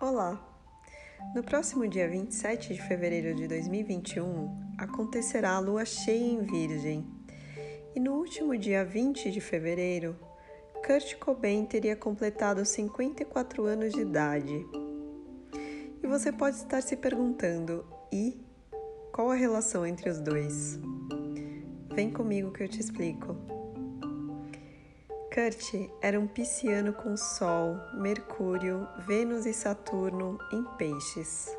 Olá! No próximo dia 27 de fevereiro de 2021 acontecerá a lua cheia em Virgem. E no último dia 20 de fevereiro, Kurt Cobain teria completado 54 anos de idade. E você pode estar se perguntando: e qual a relação entre os dois? Vem comigo que eu te explico. Kurt era um pisciano com Sol, Mercúrio, Vênus e Saturno em Peixes.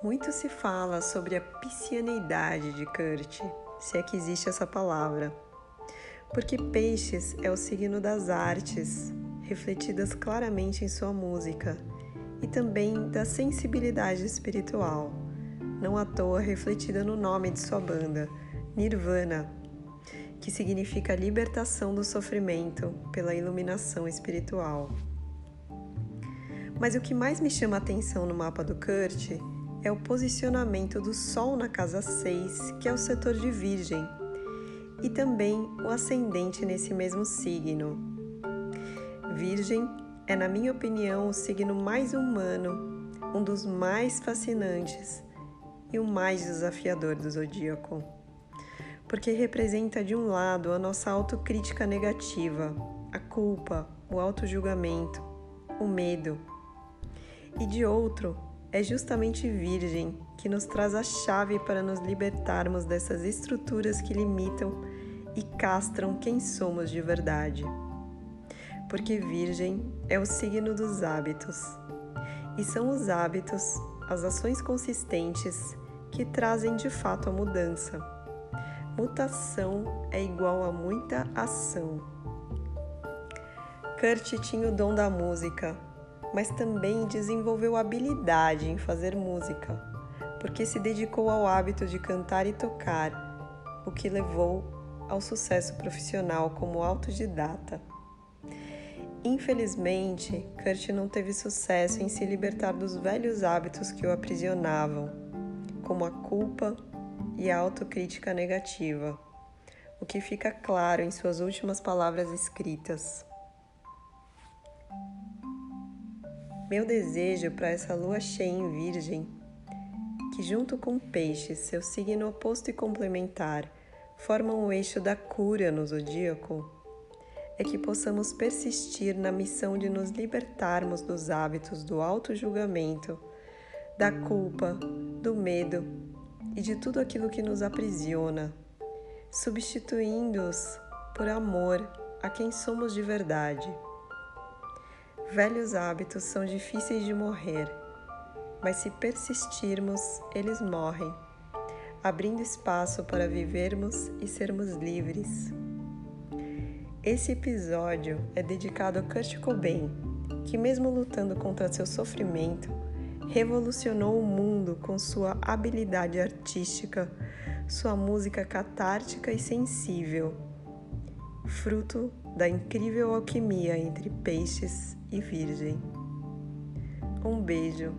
Muito se fala sobre a piscianeidade de Kurt, se é que existe essa palavra, porque Peixes é o signo das artes, refletidas claramente em sua música, e também da sensibilidade espiritual, não à toa refletida no nome de sua banda, Nirvana, que significa libertação do sofrimento pela iluminação espiritual. Mas o que mais me chama a atenção no mapa do Kurt é o posicionamento do Sol na casa 6, que é o setor de Virgem, e também o ascendente nesse mesmo signo. Virgem é, na minha opinião, o signo mais humano, um dos mais fascinantes e o mais desafiador do zodíaco porque representa de um lado a nossa autocrítica negativa, a culpa, o autojulgamento, o medo, e de outro é justamente Virgem que nos traz a chave para nos libertarmos dessas estruturas que limitam e castram quem somos de verdade. Porque Virgem é o signo dos hábitos, e são os hábitos, as ações consistentes, que trazem de fato a mudança Mutação é igual a muita ação. Kurt tinha o dom da música, mas também desenvolveu habilidade em fazer música, porque se dedicou ao hábito de cantar e tocar, o que levou ao sucesso profissional como autodidata. Infelizmente, Kurt não teve sucesso em se libertar dos velhos hábitos que o aprisionavam, como a culpa, e autocrítica negativa, o que fica claro em suas últimas palavras escritas. Meu desejo para essa lua cheia em Virgem, que junto com Peixes, seu signo oposto e complementar, formam o eixo da cura no zodíaco, é que possamos persistir na missão de nos libertarmos dos hábitos do auto-julgamento, da culpa, do medo e de tudo aquilo que nos aprisiona, substituindo-os por amor a quem somos de verdade. Velhos hábitos são difíceis de morrer, mas se persistirmos, eles morrem, abrindo espaço para vivermos e sermos livres. Esse episódio é dedicado a Kurt Cobain, que, mesmo lutando contra seu sofrimento, revolucionou o mundo com sua habilidade artística, sua música catártica e sensível, fruto da incrível alquimia entre peixes e virgem. Um beijo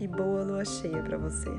e boa lua cheia para você.